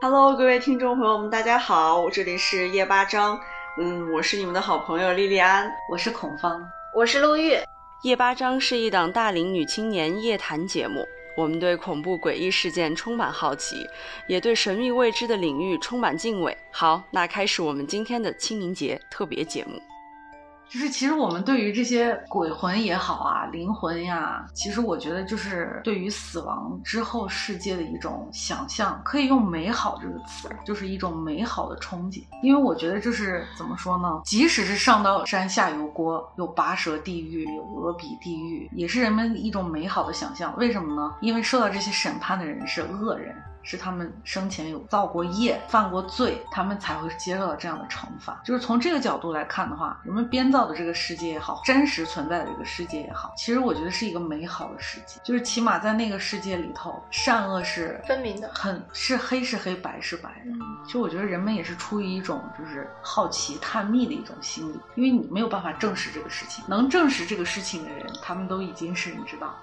Hello，各位听众朋友们，大家好，这里是夜八章，嗯，我是你们的好朋友莉莉安，我是孔芳，我是陆玉。夜八章是一档大龄女青年夜谈节目，我们对恐怖诡异事件充满好奇，也对神秘未知的领域充满敬畏。好，那开始我们今天的清明节特别节目。就是其实我们对于这些鬼魂也好啊，灵魂呀，其实我觉得就是对于死亡之后世界的一种想象，可以用“美好”这个词，就是一种美好的憧憬。因为我觉得就是怎么说呢，即使是上刀山下油锅，有拔舌地狱，有俄比地狱，也是人们一种美好的想象。为什么呢？因为受到这些审判的人是恶人。是他们生前有造过业、犯过罪，他们才会接受到这样的惩罚。就是从这个角度来看的话，人们编造的这个世界也好，真实存在的这个世界也好，其实我觉得是一个美好的世界。就是起码在那个世界里头，善恶是分明的，很是黑是黑，白是白的。其实我觉得人们也是出于一种就是好奇、探秘的一种心理，因为你没有办法证实这个事情，能证实这个事情的人，他们都已经是你知道。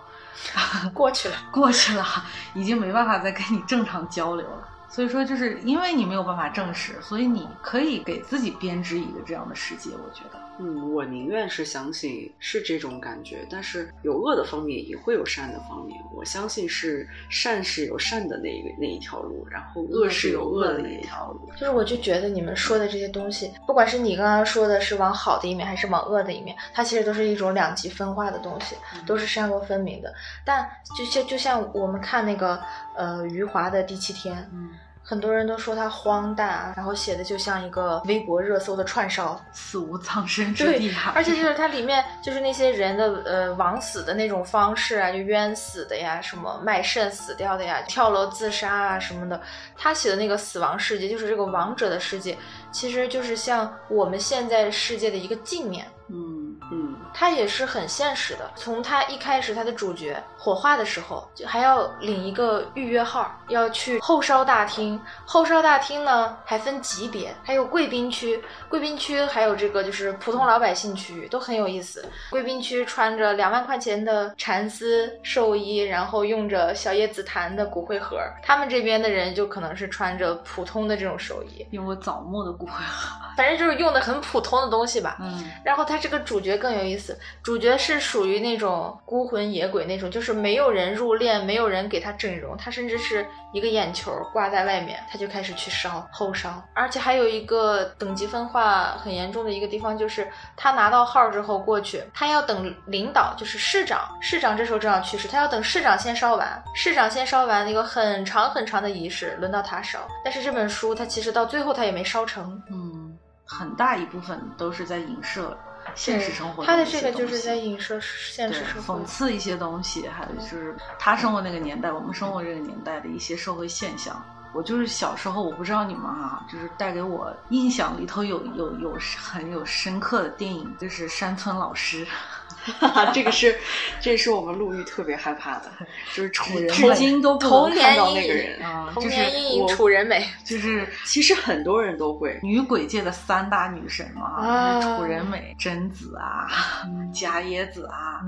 过去了，过去了，已经没办法再跟你正常交流了。所以说，就是因为你没有办法证实，所以你可以给自己编织一个这样的世界。我觉得。嗯，我宁愿是相信是这种感觉，但是有恶的方面也会有善的方面。我相信是善是有善的那一个那一条路，然后恶是有恶的那一条路。就是我就觉得你们说的这些东西，不管是你刚刚说的是往好的一面，还是往恶的一面，它其实都是一种两极分化的东西，都是善恶分明的。但就像就像我们看那个呃余华的《第七天》。嗯。很多人都说他荒诞，然后写的就像一个微博热搜的串烧，死无葬身之地啊！而且就是它里面就是那些人的呃枉死的那种方式啊，就冤死的呀，什么卖肾死掉的呀，跳楼自杀啊什么的。他写的那个死亡世界，就是这个亡者的世界，其实就是像我们现在世界的一个镜面。嗯嗯，他也是很现实的。从他一开始，他的主角火化的时候，就还要领一个预约号，要去后烧大厅。后烧大厅呢，还分级别，还有贵宾区。贵宾区还有这个就是普通老百姓区，都很有意思。贵宾区穿着两万块钱的蚕丝寿衣，然后用着小叶紫檀的骨灰盒。他们这边的人就可能是穿着普通的这种寿衣，用过枣木的骨灰盒。反正就是用的很普通的东西吧。嗯，然后他。他这个主角更有意思，主角是属于那种孤魂野鬼那种，就是没有人入殓，没有人给他整容，他甚至是一个眼球挂在外面，他就开始去烧后烧，而且还有一个等级分化很严重的一个地方，就是他拿到号之后过去，他要等领导，就是市长，市长这时候正好去世，他要等市长先烧完，市长先烧完一个很长很长的仪式，轮到他烧，但是这本书他其实到最后他也没烧成，嗯，很大一部分都是在影射。现实生活，他的这个就是在影射现实生活，讽刺一些东西，还有就是他生活那个年代，我们生活这个年代的一些社会现象。我就是小时候，我不知道你们啊，就是带给我印象里头有有有很有深刻的电影，就是山村老师。这个是，这是我们陆玉特别害怕的，就是楚人，至今都不能看到那个人啊，就是我楚人美，就是其实很多人都会女鬼界的三大女神嘛，楚人美、贞子啊、伽椰子啊，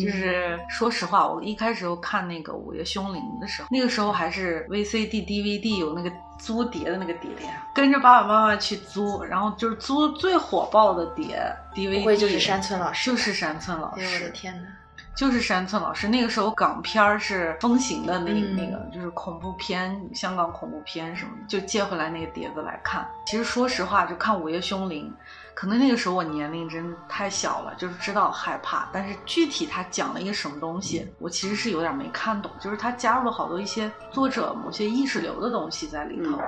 就是说实话，我一开始看那个《午夜凶铃》的时候，那个时候还是 VCD、DVD 有那个。租碟的那个碟，跟着爸爸妈妈去租，然后就是租最火爆的碟 DVD，不会就是山村老师，就是山村老师，我的天哪，就是山村老师。那个时候港片是风行的，那那个就是恐怖片，香港恐怖片什么的，就借回来那个碟子来看。其实说实话，就看《午夜凶铃》。可能那个时候我年龄真太小了，就是知道害怕，但是具体他讲了一个什么东西，我其实是有点没看懂。就是他加入了好多一些作者某些意识流的东西在里头。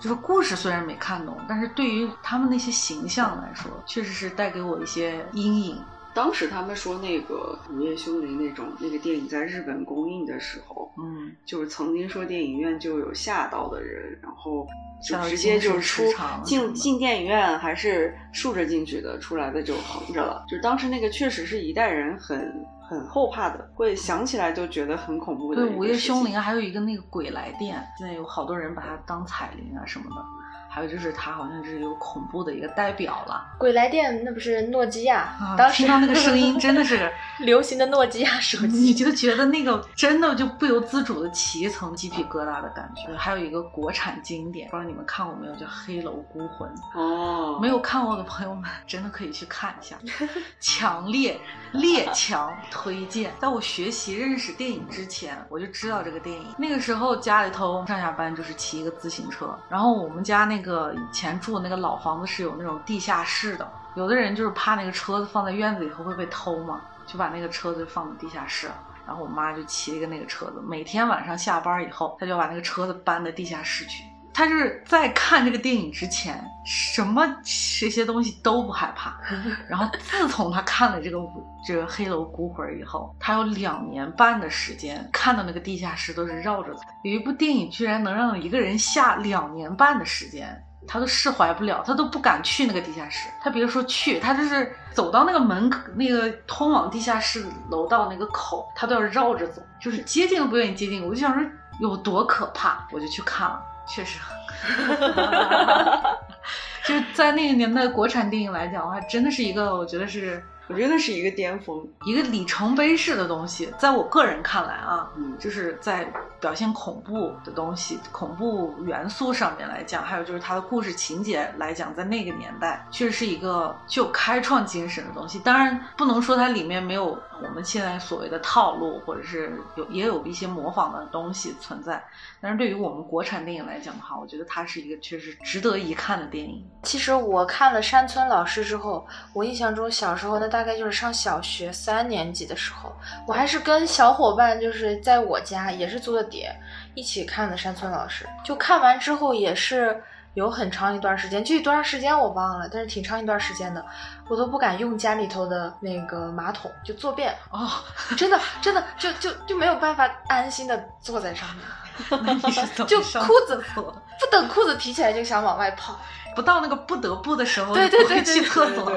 就是故事虽然没看懂，但是对于他们那些形象来说，确实是带给我一些阴影。当时他们说那个《午夜凶铃》那种那个电影在日本公映的时候，嗯，就是曾经说电影院就有吓到的人，然后就直接就是出进进电影院还是竖着进去的，出来的就横着了。就当时那个确实是一代人很很后怕的，会想起来就觉得很恐怖的。对，《午夜凶铃》还有一个那个鬼来电，现在有好多人把它当彩铃啊什么的。还有就是它好像是有恐怖的一个代表了。鬼来电那不是诺基亚，啊，当时听到那个声音真的是 流行的诺基亚手机你机。就觉得那个真的就不由自主的起一层鸡皮疙瘩的感觉。还有一个国产经典，不知道你们看过没有，叫《黑楼孤魂》。哦，没有看过的朋友们，真的可以去看一下，强烈列强推荐。在我学习认识电影之前，我就知道这个电影。那个时候家里头上下班就是骑一个自行车，然后我们家那个那个以前住的那个老房子是有那种地下室的，有的人就是怕那个车子放在院子里头会被偷嘛，就把那个车子放在地下室。然后我妈就骑了一个那个车子，每天晚上下班以后，她就把那个车子搬到地下室去。她就是在看这个电影之前，什么这些东西都不害怕。然后自从他看了这个这个《黑楼孤魂》以后，他有两年半的时间看到那个地下室都是绕着走。有一部电影居然能让一个人下两年半的时间。他都释怀不了，他都不敢去那个地下室。他别说去，他就是走到那个门，那个通往地下室楼道那个口，他都要绕着走，就是接近都不愿意接近。我就想说有多可怕，我就去看了，确实。就在那个年代，国产电影来讲的话，真的是一个，我觉得是我觉得是一个巅峰，一个里程碑式的东西。在我个人看来啊，嗯就是在表现恐怖的东西、恐怖元素上面来讲，还有就是它的故事情节来讲，在那个年代确实是一个具有开创精神的东西。当然，不能说它里面没有我们现在所谓的套路，或者是有也有一些模仿的东西存在。但是对于我们国产电影来讲的话，我觉得它是一个确实值得一看的电影。其实我看了山村老师之后，我印象中小时候那大概就是上小学三年级的时候，我还是跟小伙伴就是在我家也是租的碟一起看的山村老师。就看完之后也是有很长一段时间，具体多长时间我忘了，但是挺长一段时间的，我都不敢用家里头的那个马桶就坐便，哦，真的真的就就就没有办法安心的坐在上面。就裤子不等裤子提起来就想往外跑，不到那个不得不的时候，对对对对对去厕所。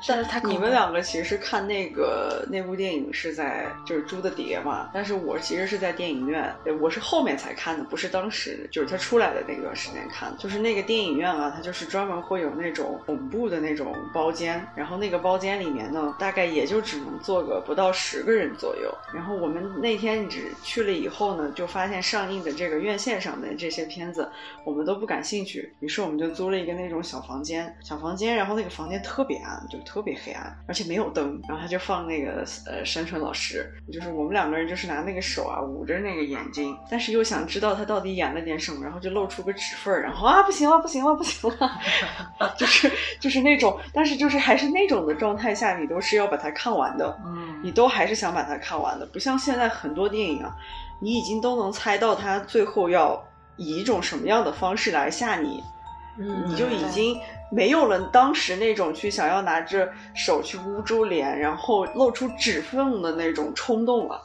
对对对对对。真的太恐你。们两个其实看那个那部电影是在就是租的碟嘛，但是我其实是在电影院，我是后面才看的，不是当时就是他出来的那段时间看的。就是那个电影院啊，它就是专门会有那种恐怖的那种包间，然后那个包间里面呢，大概也就只能坐个不到十个人左右。然后我们那天只去了以后呢，就发现上映的这个院线上的这些片子，我们都不感兴趣，于是我们就租了一个那种小房间，小房间，然后那个房间特别暗，就特别黑暗，而且没有灯，然后他就放那个呃山村老师，就是我们两个人就是拿那个手啊捂着那个眼睛，但是又想知道他到底演了点什么，然后就露出个指缝儿，然后啊不行了不行了不行了，就是就是那种，但是就是还是那种的状态下，你都是要把它看完的，嗯，你都还是想把它看完的，不像现在很多电影啊，你已经都能猜到他最后要以一种什么样的方式来吓你，嗯你就已经没有了当时那种去想要拿着手去捂住脸，然后露出指缝的那种冲动了。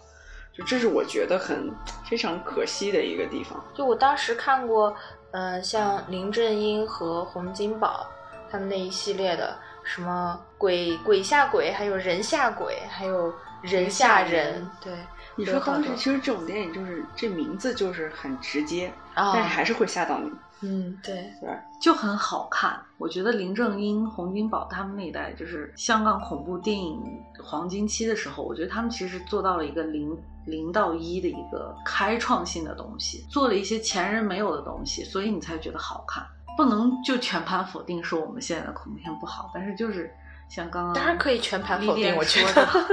就这是我觉得很非常可惜的一个地方。就我当时看过，呃，像林正英和洪金宝他们那一系列的，什么鬼鬼吓鬼，还有人吓鬼，还有人吓人，对，你说当时其实这种电影就是这名字就是很直接，啊，但是还是会吓到你，嗯，对，对？就很好看。我觉得林正英、洪金宝他们那一代，就是香港恐怖电影黄金期的时候，我觉得他们其实做到了一个零零到一的一个开创性的东西，做了一些前人没有的东西，所以你才觉得好看。不能就全盘否定说我们现在的恐怖片不好，但是就是像刚刚当然可以全盘否定，我觉说得的，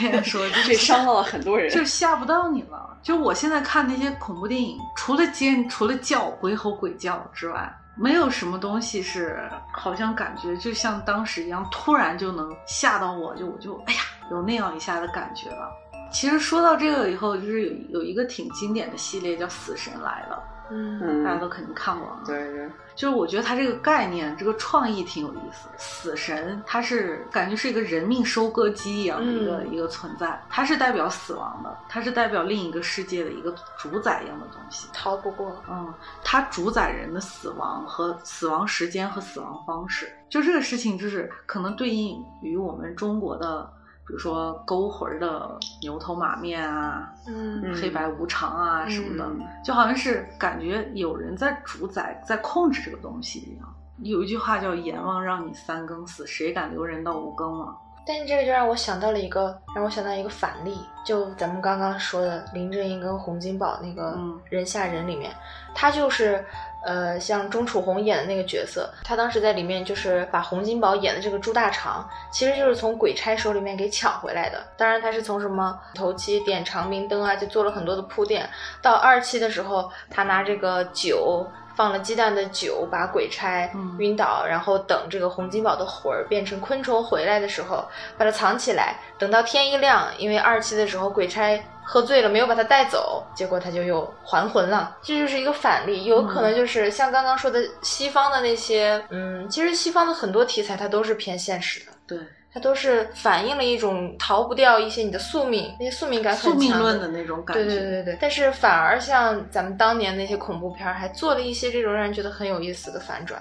丽莲说就是这伤到了很多人。就吓不到你了。就我现在看那些恐怖电影，除了尖、除了叫、鬼吼鬼叫之外，没有什么东西是好像感觉就像当时一样，突然就能吓到我，就我就哎呀，有那样一下的感觉了。其实说到这个以后，就是有有一个挺经典的系列叫《死神来了嗯》，嗯，大家都肯定看过啊。对对，就是我觉得它这个概念，这个创意挺有意思。死神，它是感觉是一个人命收割机一样的一个、嗯一个存在，它是代表死亡的，它是代表另一个世界的一个主宰一样的东西。逃不过，嗯，它主宰人的死亡和死亡时间和死亡方式，就这个事情，就是可能对应于我们中国的比如说勾魂的牛头马面啊，嗯黑白无常啊什么的，嗯就好像是感觉有人在主宰、在控制这个东西一样。有一句话叫“阎王让你三更死，谁敢留人到五更”嘛。但是这个就让我想到了一个，让我想到一个反例，就咱们刚刚说的林正英跟洪金宝那个嗯人下人里面，他就是。呃，像钟楚红演的那个角色，他当时在里面就是把洪金宝演的这个猪大肠，其实就是从鬼差手里面给抢回来的。当然，他是从什么头七点长明灯啊，就做了很多的铺垫。到二期的时候，他拿这个酒放了鸡蛋的酒，把鬼差嗯晕倒，然后等这个洪金宝的魂儿变成昆虫回来的时候，把它藏起来，等到天一亮，因为二期的时候鬼差喝醉了，没有把他带走，结果他就又还魂了。这就是一个反例，有可能就是像刚刚说的西方的那些，嗯，其实西方的很多题材它都是偏现实的。对，它都是反映了一种逃不掉一些你的宿命，那些宿命感很强宿命论的那种感觉。对对对对，但是反而像咱们当年那些恐怖片儿，还做了一些这种让人觉得很有意思的反转。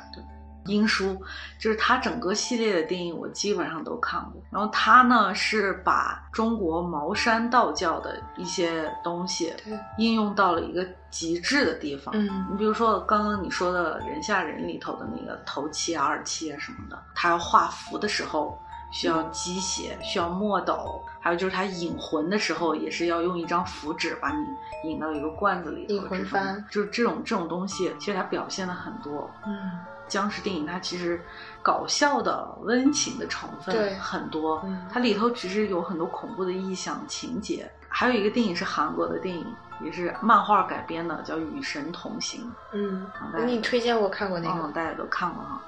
英叔就是他整个系列的电影，我基本上都看过。然后他呢是把中国茅山道教的一些东西对应用到了一个极致的地方。嗯你比如说刚刚你说的人下人里头的那个头七啊、二七啊什么的，他要画符的时候需要鸡血，需要墨斗，还有就是他引魂的时候也是要用一张符纸把你引到一个罐子里头。引魂幡就是这种这种东西，其实他表现的很多。嗯僵尸电影它其实搞笑的、温情的成分很多，嗯它里头其实有很多恐怖的意象情节。还有一个电影是韩国的电影，也是漫画改编的，叫《与神同行》。嗯好，大家你推荐我看过那嗯，个，大家都看过哈。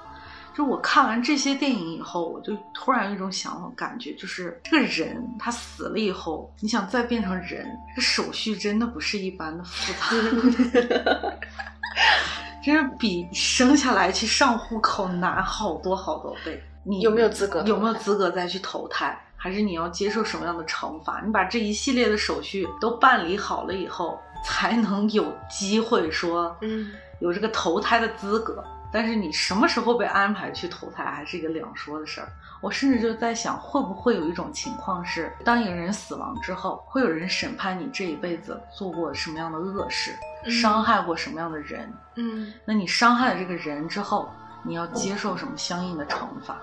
就我看完这些电影以后，我就突然有一种想法，感觉就是这个人他死了以后，你想再变成人，这个手续真的不是一般的复杂 真是比生下来去上户口难好多好多倍。你有没有资格有没有资格再去投胎？还是你要接受什么样的惩罚？你把这一系列的手续都办理好了以后，才能有机会说，嗯有这个投胎的资格。但是你什么时候被安排去投胎，还是一个两说的事儿。我甚至就在想，会不会有一种情况是，当一个人死亡之后，会有人审判你这一辈子做过什么样的恶事，嗯伤害过什么样的人？嗯。那你伤害了这个人之后，你要接受什么相应的惩罚？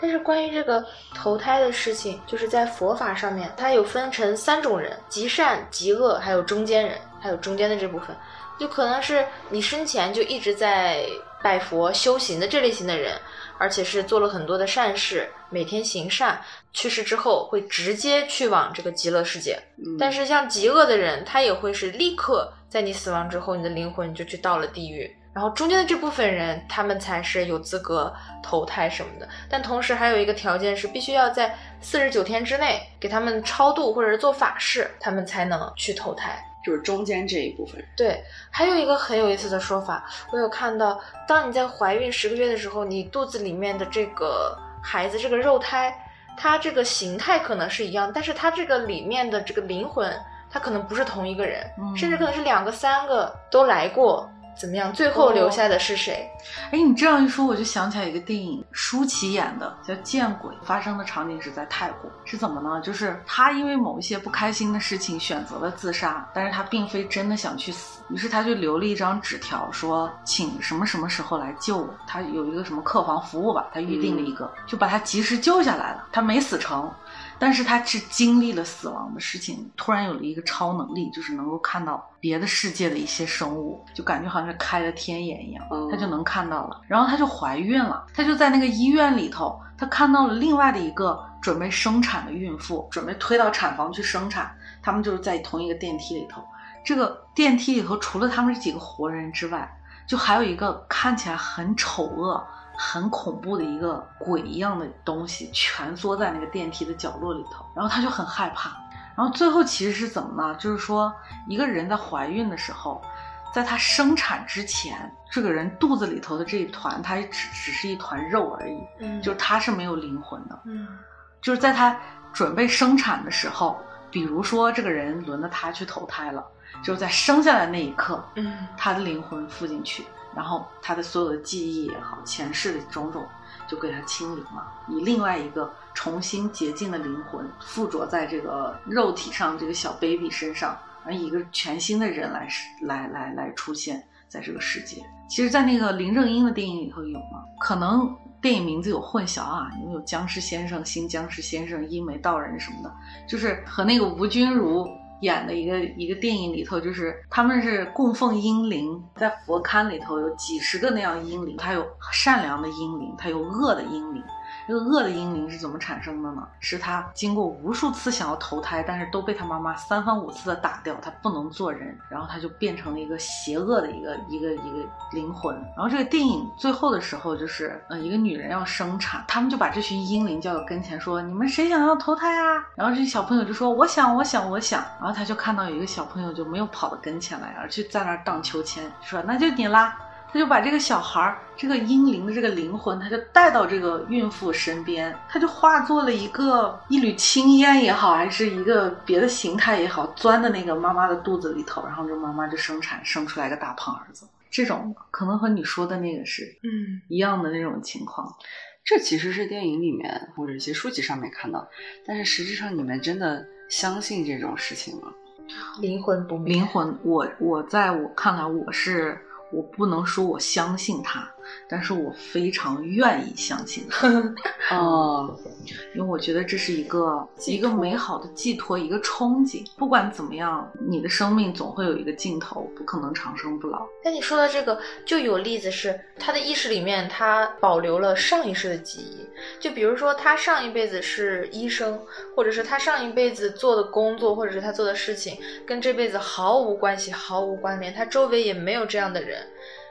但是关于这个投胎的事情，就是在佛法上面，它有分成三种人：极善、极恶，还有中间人，还有中间的这部分。就可能是你生前就一直在拜佛修行的这类型的人，而且是做了很多的善事，每天行善，去世之后会直接去往这个极乐世界。嗯但是像极恶的人，他也会是立刻在你死亡之后，你的灵魂就去到了地狱。然后中间的这部分人，他们才是有资格投胎什么的。但同时还有一个条件是，必须要在四十九天之内给他们超度或者是做法事，他们才能去投胎。就是中间这一部分人。对，还有一个很有意思的说法，我有看到，当你在怀孕十个月的时候，你肚子里面的这个孩子，这个肉胎，它这个形态可能是一样，但是它这个里面的这个灵魂，它可能不是同一个人，嗯甚至可能是两个、三个都来过，怎么样？最后留下的是谁？哎，你这样一说，我就想起来一个电影，舒淇演的叫《见鬼》，发生的场景是在泰国，是怎么呢？就是她因为某一些不开心的事情选择了自杀，但是她并非真的想去死，于是她就留了一张纸条说，请什么什么时候来救我。她有一个什么客房服务吧，她预定了一个，就把他及时救下来了，他没死成。但是他是经历了死亡的事情，突然有了一个超能力，就是能够看到别的世界的一些生物，就感觉好像是开了天眼一样，嗯他就能看到了。然后她就怀孕了，她就在那个医院里头，她看到了另外的一个准备生产的孕妇，准备推到产房去生产，他们就是在同一个电梯里头。这个电梯里头除了他们这几个活人之外，就还有一个看起来很丑恶。很恐怖的一个鬼一样的东西蜷缩在那个电梯的角落里头，然后他就很害怕。然后最后其实是怎么呢？就是说一个人在怀孕的时候，在她生产之前，这个人肚子里头的这一团，它只只是一团肉而已，嗯就是他是没有灵魂的。嗯就是在她准备生产的时候，比如说这个人轮到她去投胎了，就是在生下来那一刻，嗯他的灵魂附进去，然后他的所有的记忆也好，前世的种种，就给他清零了，以另外一个重新洁净的灵魂附着在这个肉体上这个小 baby 身上，而一个全新的人来来来来出现在这个世界。其实，在那个林正英的电影里头有吗？可能电影名字有混淆啊，因为有僵尸先生、新僵尸先生、英美道人什么的，就是和那个吴君如。演的一个一个电影里头，就是他们是供奉阴灵，在佛龛里头有几十个那样阴灵，他有善良的阴灵，他有恶的阴灵。这个恶的阴灵是怎么产生的呢？是他经过无数次想要投胎，但是都被他妈妈三番五次的打掉，他不能做人，然后他就变成了一个邪恶的一个一个一个灵魂。然后这个电影最后的时候，就是呃一个女人要生产，他们就把这群阴灵叫到跟前说：“你们谁想要投胎啊？”然后这些小朋友就说：“我想，我想，我想。”然后他就看到有一个小朋友就没有跑到跟前来，而去在那儿荡秋千，说：“那就你啦。”他就把这个小孩儿，这个婴灵的这个灵魂，他就带到这个孕妇身边，他就化作了一个一缕青烟也好，还是一个别的形态也好，钻的那个妈妈的肚子里头，然后这妈妈就生产，生出来个大胖儿子。这种可能和你说的那个是嗯一样的那种情况。这其实是电影里面或者一些书籍上面看到，但是实际上你们真的相信这种事情吗？灵魂不灵魂，我我在我看来我是。我不能说我相信他，但是我非常愿意相信他。哦，因为我觉得这是一个一个美好的寄托，一个憧憬。不管怎么样，你的生命总会有一个尽头，不可能长生不老。那你说到这个，就有例子是他的意识里面，他保留了上一世的记忆。就比如说，他上一辈子是医生，或者是他上一辈子做的工作，或者是他做的事情，跟这辈子毫无关系、毫无关联。他周围也没有这样的人。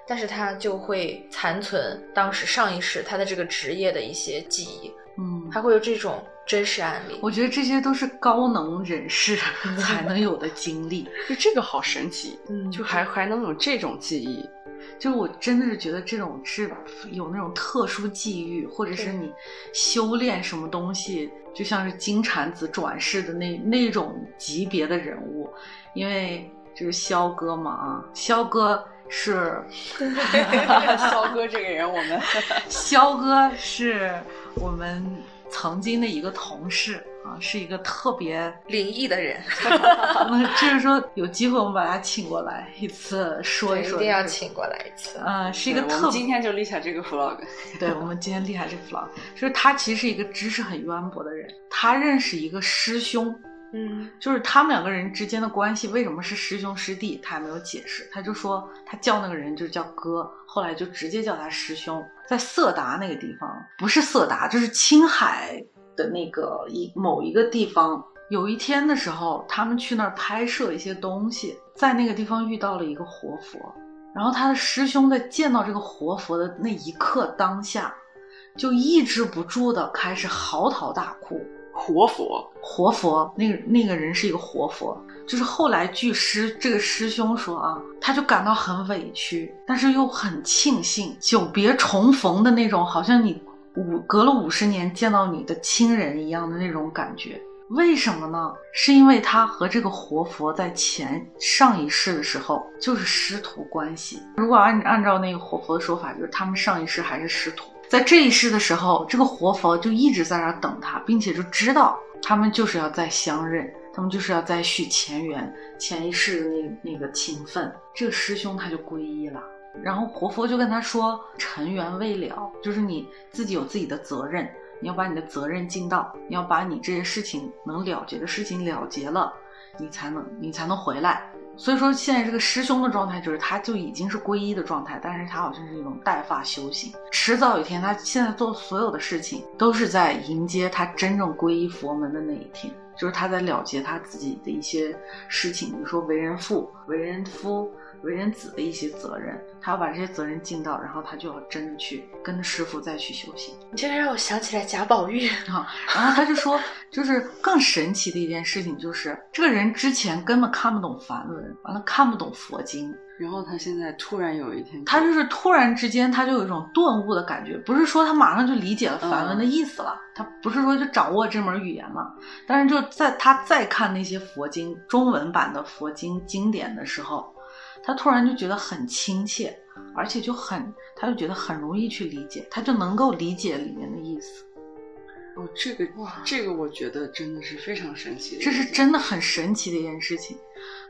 但是他就会残存当时上一世他的这个职业的一些记忆，嗯，还会有这种真实案例。我觉得这些都是高能人士 才能有的经历，就这个好神奇，嗯，就还还能有这种记忆，就是我真的是觉得这种是有那种特殊际遇，或者是你修炼什么东西，就像是金蝉子转世的那那种级别的人物，因为就是肖哥嘛啊，肖哥。是，肖哥这个人，我们 肖哥是我们曾经的一个同事啊，是一个特别灵异的人。那就是说，有机会我们把他请过来一次说一说，一定要请过来一次。嗯，是一个特。我们今天就立下这个 vlog。对，我们今天立下这个 vlog，就是他其实是一个知识很渊博的人，他认识一个师兄。嗯，就是他们两个人之间的关系为什么是师兄师弟，他也没有解释。他就说他叫那个人就叫哥，后来就直接叫他师兄。在色达那个地方，不是色达，就是青海的那个一某一个地方。有一天的时候，他们去那儿拍摄一些东西，在那个地方遇到了一个活佛。然后他的师兄在见到这个活佛的那一刻当下，就抑制不住的开始嚎啕大哭。活佛，活佛，那个那个人是一个活佛，就是后来据师这个师兄说啊，他就感到很委屈，但是又很庆幸久别重逢的那种，好像你五隔了五十年见到你的亲人一样的那种感觉。为什么呢？是因为他和这个活佛在前上一世的时候就是师徒关系。如果按按照那个活佛的说法，就是他们上一世还是师徒。在这一世的时候，这个活佛就一直在那等他，并且就知道他们就是要再相认，他们就是要再续前缘，前一世的那那个情分。这个师兄他就皈依了，然后活佛就跟他说：“尘缘未了，就是你自己有自己的责任，你要把你的责任尽到，你要把你这些事情能了结的事情了结了，你才能你才能回来。”所以说，现在这个师兄的状态就是，他就已经是皈依的状态，但是他好像是一种带发修行。迟早有一天，他现在做所有的事情，都是在迎接他真正皈依佛门的那一天，就是他在了结他自己的一些事情，比如说为人父、为人夫。为人子的一些责任，他要把这些责任尽到，然后他就要真的去跟着师傅再去修行。你这让我想起来贾宝玉啊，然后他就说，就是更神奇的一件事情，就是这个人之前根本看不懂梵文，完了看不懂佛经，然后他现在突然有一天，他就是突然之间他就有一种顿悟的感觉，不是说他马上就理解了梵文的意思了，他不是说就掌握这门语言了，但是就在他再看那些佛经中文版的佛经经典的时候。他突然就觉得很亲切，而且就很，他就觉得很容易去理解，他就能够理解里面的意思。哦，这个哇，这个我觉得真的是非常神奇，这是真的很神奇的一件事情。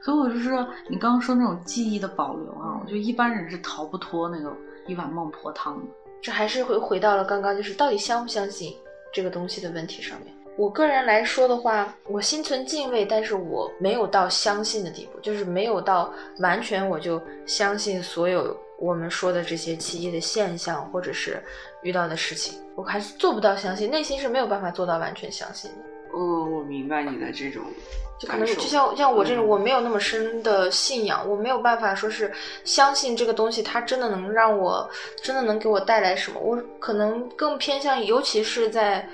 所以我就说，你刚刚说那种记忆的保留啊，我觉得一般人是逃不脱那个一碗孟婆汤的。这还是回回到了刚刚，就是到底相不相信这个东西的问题上面。我个人来说的话，我心存敬畏，但是我没有到相信的地步，就是没有到完全我就相信所有我们说的这些奇异的现象，或者是遇到的事情，我还是做不到相信，内心是没有办法做到完全相信的。嗯，我明白你的这种。就可能就像像我这种，我没有那么深的信仰，我没有办法说是相信这个东西，它真的能让我，真的能给我带来什么？我可能更偏向，尤其是在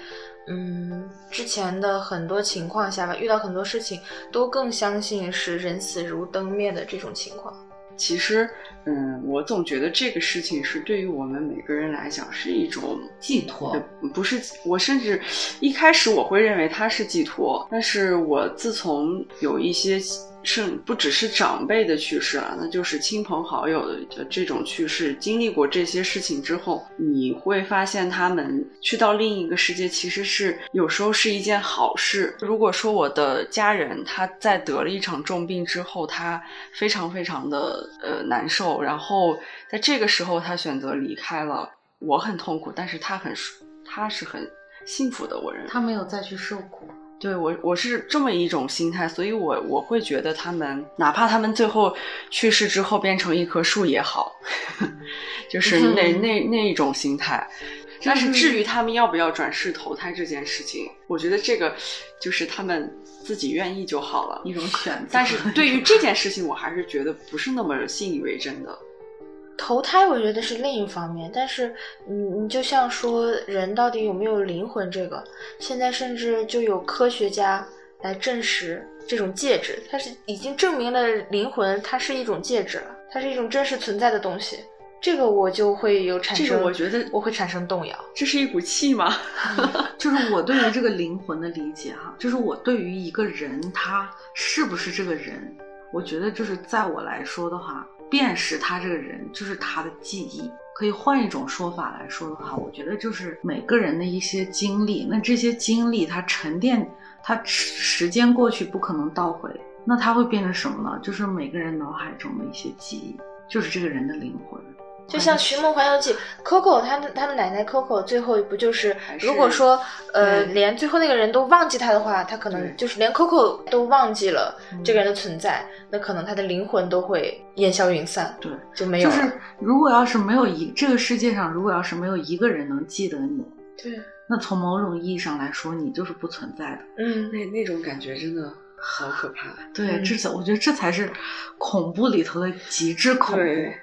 嗯之前的很多情况下吧，遇到很多事情，都更相信是人死如灯灭的这种情况。其实，嗯，我总觉得这个事情是对于我们每个人来讲是一种寄托，不是？我甚至一开始我会认为它是寄托，但是我自从有一些。是不只是长辈的去世了，那就是亲朋好友的这种去世。经历过这些事情之后，你会发现他们去到另一个世界，其实是有时候是一件好事。如果说我的家人他在得了一场重病之后，他非常非常的呃难受，然后在这个时候他选择离开了，我很痛苦，但是他很他是很幸福的，我认为他没有再去受苦。对我，我是这么一种心态，所以我我会觉得他们，哪怕他们最后去世之后变成一棵树也好，就是那那那一种心态。但是至于他们要不要转世投胎这件事情，我觉得这个就是他们自己愿意就好了，一种选择。但是对于这件事情，我还是觉得不是那么信以为真的。投胎我觉得是另一方面，但是你你就像说人到底有没有灵魂这个，现在甚至就有科学家来证实这种介质，它是已经证明了灵魂它是一种介质了，它是一种真实存在的东西。这个我就会有产生，这个我觉得我会产生动摇。这是一股气吗？就是我对于这个灵魂的理解哈，就是我对于一个人他是不是这个人，我觉得就是在我来说的话。辨识他这个人就是他的记忆，可以换一种说法来说的话，我觉得就是每个人的一些经历。那这些经历它沉淀，它时间过去不可能倒回，那它会变成什么呢？就是每个人脑海中的一些记忆，就是这个人的灵魂。就像《寻梦环游记》，Coco 他的他的奶奶 Coco 最后不就是，如果说呃连最后那个人都忘记他的话，他可能就是连 Coco 都忘记了这个人的存在，那可能他的灵魂都会烟消云散，对，就没有。就是如果要是没有一这个世界上，如果要是没有一个人能记得你，对，那从某种意义上来说，你就是不存在的。嗯，那那种感觉真的。好可怕！对，这才我觉得这才是恐怖里头的极致恐怖。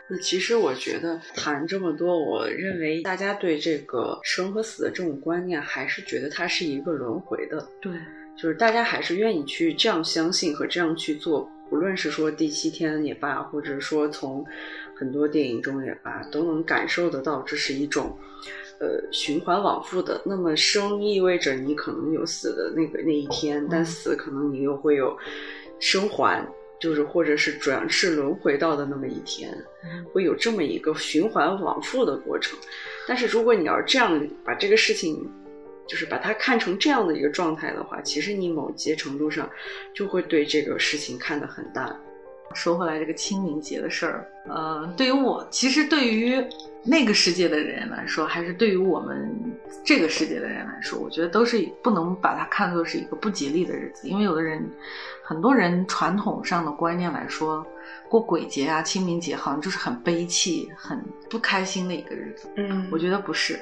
那其实我觉得谈这么多，我认为大家对这个生和死的这种观念，还是觉得它是一个轮回的。对，就是大家还是愿意去这样相信和这样去做，不论是说第七天也罢，或者说从很多电影中也罢，都能感受得到这是一种。呃，循环往复的。那么生意味着你可能有死的那个那一天，但死可能你又会有生还，就是或者是转世轮回到的那么一天，会有这么一个循环往复的过程。但是如果你要这样把这个事情，就是把它看成这样的一个状态的话，其实你某些程度上就会对这个事情看得很淡。说回来，这个清明节的事儿，呃，对于我，其实对于那个世界的人来说，还是对于我们这个世界的人来说，我觉得都是不能把它看作是一个不吉利的日子。因为有的人，很多人传统上的观念来说，过鬼节啊、清明节好像就是很悲戚、很不开心的一个日子。嗯，我觉得不是，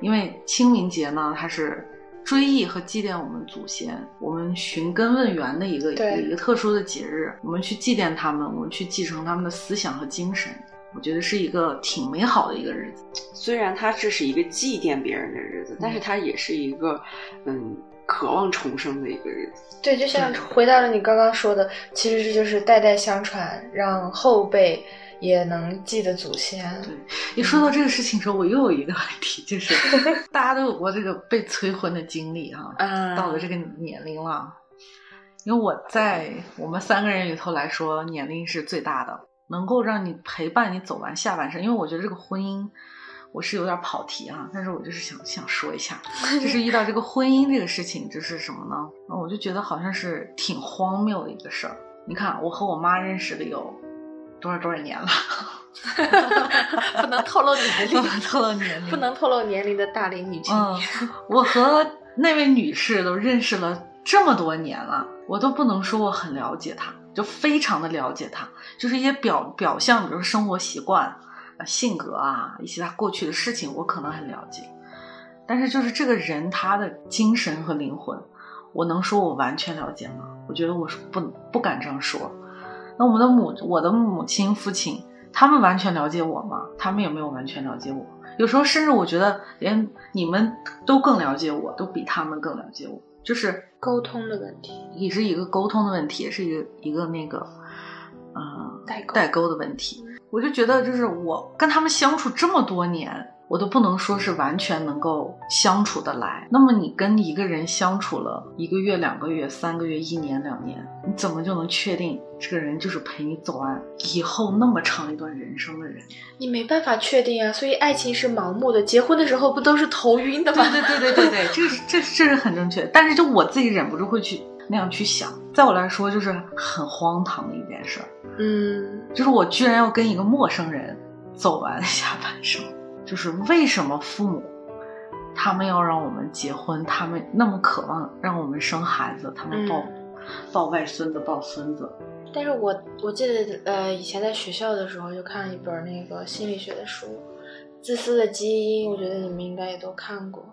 因为清明节呢，它是。追忆和祭奠我们祖先，我们寻根问源的一个一个特殊的节日，我们去祭奠他们，我们去继承他们的思想和精神，我觉得是一个挺美好的一个日子。虽然它这是一个祭奠别人的日子，但是它也是一个嗯渴望重生的一个日子。对，就像回到了你刚刚说的，其实这就是代代相传，让后辈。也能记得祖先。对，一说到这个事情时候，我又有一个问题，就是 大家都有过这个被催婚的经历哈。到了这个年龄了，因为我在我们三个人里头来说，年龄是最大的。能够让你陪伴你走完下半生。因为我觉得这个婚姻，我是有点跑题啊，但是我就是想想说一下，就是遇到这个婚姻这个事情，就是什么呢？我就觉得好像是挺荒谬的一个事儿。你看，我和我妈认识的有多少多少年了？不能透露年龄，不能透露年龄，不能透露年龄的大龄女青年。我和那位女士都认识了这么多年了，我都不能说我很了解她，就非常的了解他，就是一些表表象，比如说生活习惯、性格啊，一些他过去的事情，我可能很了解。但是就是这个人，他的精神和灵魂，我能说我完全了解吗？我觉得我是不不敢这样说。那我们的母，我的母亲、父亲。他们完全了解我吗？他们也没有完全了解我。有时候甚至我觉得，连你们都更了解我，都比他们更了解我。就是沟通的问题，也是一个沟通的问题，也是一个一个那个，嗯，代代沟的问题。我就觉得，就是我跟他们相处这么多年。我都不能说是完全能够相处的来。那么你跟一个人相处了一个月、两个月、三个月、一年、两年，你怎么就能确定这个人就是陪你走完以后那么长一段人生的人？你没办法确定啊。所以爱情是盲目的，结婚的时候不都是头晕的吗？对对对对对对，这是这这是很正确。但是就我自己忍不住会去那样去想，在我来说就是很荒唐的一件事儿。嗯，就是我居然要跟一个陌生人走完下半生。就是为什么父母他们要让我们结婚，他们那么渴望让我们生孩子，他们抱抱外孙子、抱孙子。但是我我记得呃，以前在学校的时候就看了一本那个心理学的书，《自私的基因》，我觉得你们应该也都看过。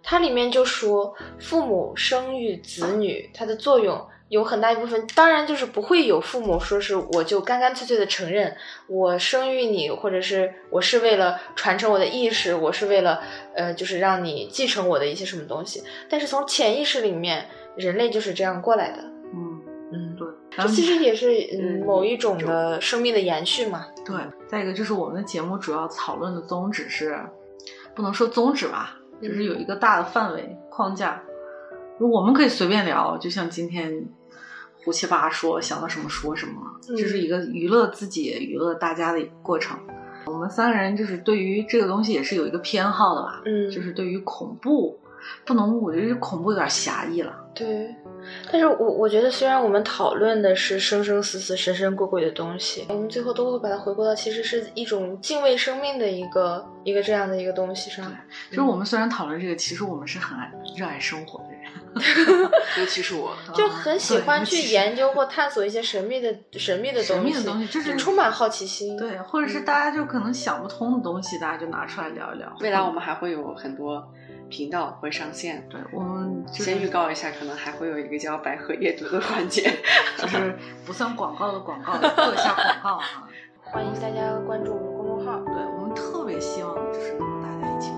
它里面就说，父母生育子女，它的作用。有很大一部分，当然就是不会有父母说是我就干干脆脆的承认我生育你，或者是我是为了传承我的意识，我是为了呃，就是让你继承我的一些什么东西。但是从潜意识里面，人类就是这样过来的。嗯嗯，对，这其实也是嗯某一种的生命的延续嘛。对，再一个就是我们的节目主要讨论的宗旨是，不能说宗旨吧，就是有一个大的范围框架，我们可以随便聊，就像今天。胡七八说，想到什么说什么，这是一个娱乐自己、娱乐大家的过程。我们三个人就是对于这个东西也是有一个偏好的吧，嗯，就是对于恐怖，不能，我觉得恐怖有点狭义了。对，但是我我觉得虽然我们讨论的是生生死死、神神鬼鬼的东西，我们最后都会把它回归到其实是一种敬畏生命的一个一个这样的一个东西上。就是我们虽然讨论这个，其实我们是很爱热爱生活的人。尤其是我，就很喜欢去研究或探索一些神秘的神秘的东西，神秘的东西就是充满好奇心。对，或者是大家就可能想不通的东西，大家就拿出来聊一聊。未来我们还会有很多频道会上线。对，我们先预告一下，可能还会有一个叫“百合夜读”的环节，就是不算广告的广告，做一下广告啊！欢迎大家关注我们公众号。对我们特别希望就是能大家一起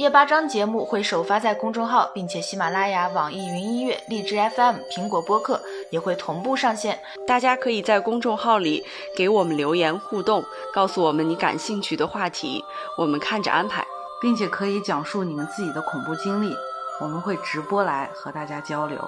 夜八章节目会首发在公众号，并且喜马拉雅、网易云音乐、荔枝 FM、苹果播客也会同步上线。大家可以在公众号里给我们留言互动，告诉我们你感兴趣的话题，我们看着安排，并且可以讲述你们自己的恐怖经历，我们会直播来和大家交流。